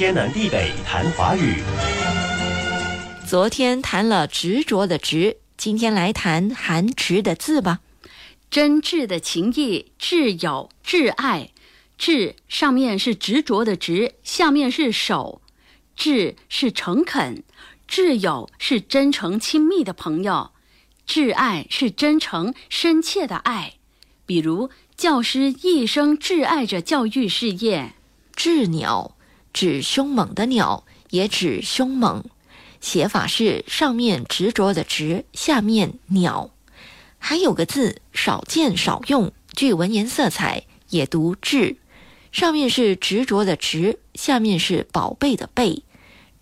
天南地北谈华语。昨天谈了执着的执，今天来谈含执的字吧。真挚的情谊，挚友、挚爱，挚上面是执着的执，下面是手。挚是诚恳，挚友是真诚亲密的朋友，挚爱是真诚深切的爱。比如教师一生挚爱着教育事业。挚鸟指凶猛的鸟，也指凶猛。写法是上面执着的执，下面鸟。还有个字少见少用，具文言色彩，也读雉。上面是执着的执，下面是宝贝的贝。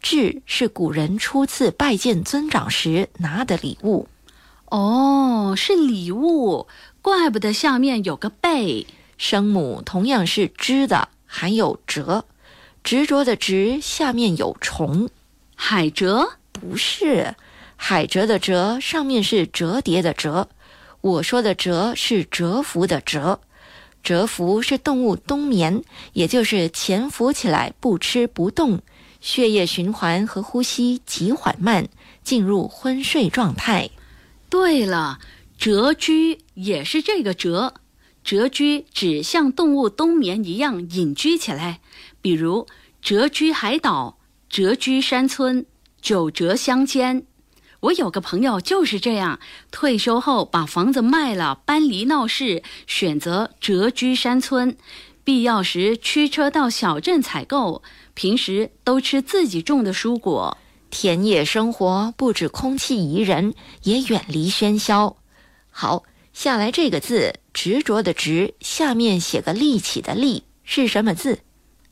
雉是古人初次拜见尊长时拿的礼物。哦，是礼物，怪不得下面有个贝。声母同样是知的。还有折，执着的执下面有虫，海蜇？不是，海蜇的蜇上面是折叠的折，我说的蜇是蛰伏的蛰，蛰伏是动物冬眠，也就是潜伏起来不吃不动，血液循环和呼吸极缓慢，进入昏睡状态。对了，蛰居也是这个蛰。蛰居指像动物冬眠一样隐居起来，比如谪居海岛、谪居山村、九折乡间。我有个朋友就是这样，退休后把房子卖了，搬离闹市，选择谪居山村，必要时驱车到小镇采购，平时都吃自己种的蔬果。田野生活不止空气宜人，也远离喧嚣。好。下来这个字，执着的执，下面写个立起的立，是什么字？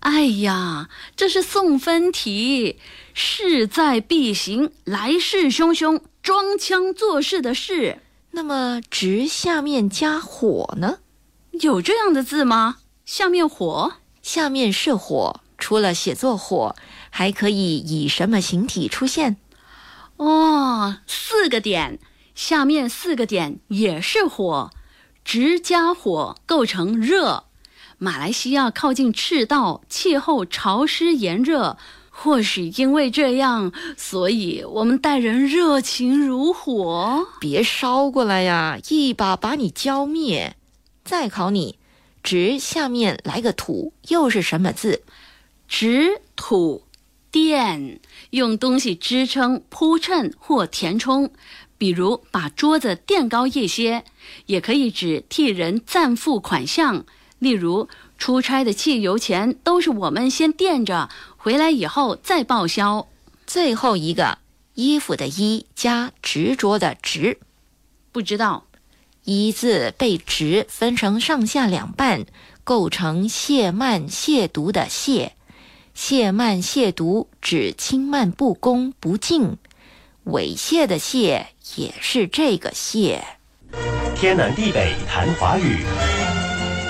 哎呀，这是送分题，势在必行，来势汹汹，装腔作势的势。那么直下面加火呢？有这样的字吗？下面火，下面是火，除了写作火，还可以以什么形体出现？哦，四个点。下面四个点也是火，直加火构成热。马来西亚靠近赤道，气候潮湿炎热，或许因为这样，所以我们待人热情如火。别烧过来呀，一把把你浇灭。再考你，直下面来个土，又是什么字？直土垫，用东西支撑、铺衬或填充。比如把桌子垫高一些，也可以指替人暂付款项。例如出差的汽油钱都是我们先垫着，回来以后再报销。最后一个衣服的衣加执着的执，不知道。一字被执分成上下两半，构成亵慢亵渎的亵。亵慢亵渎指轻慢不恭不敬。猥亵的亵也是这个亵。天南地北谈华语。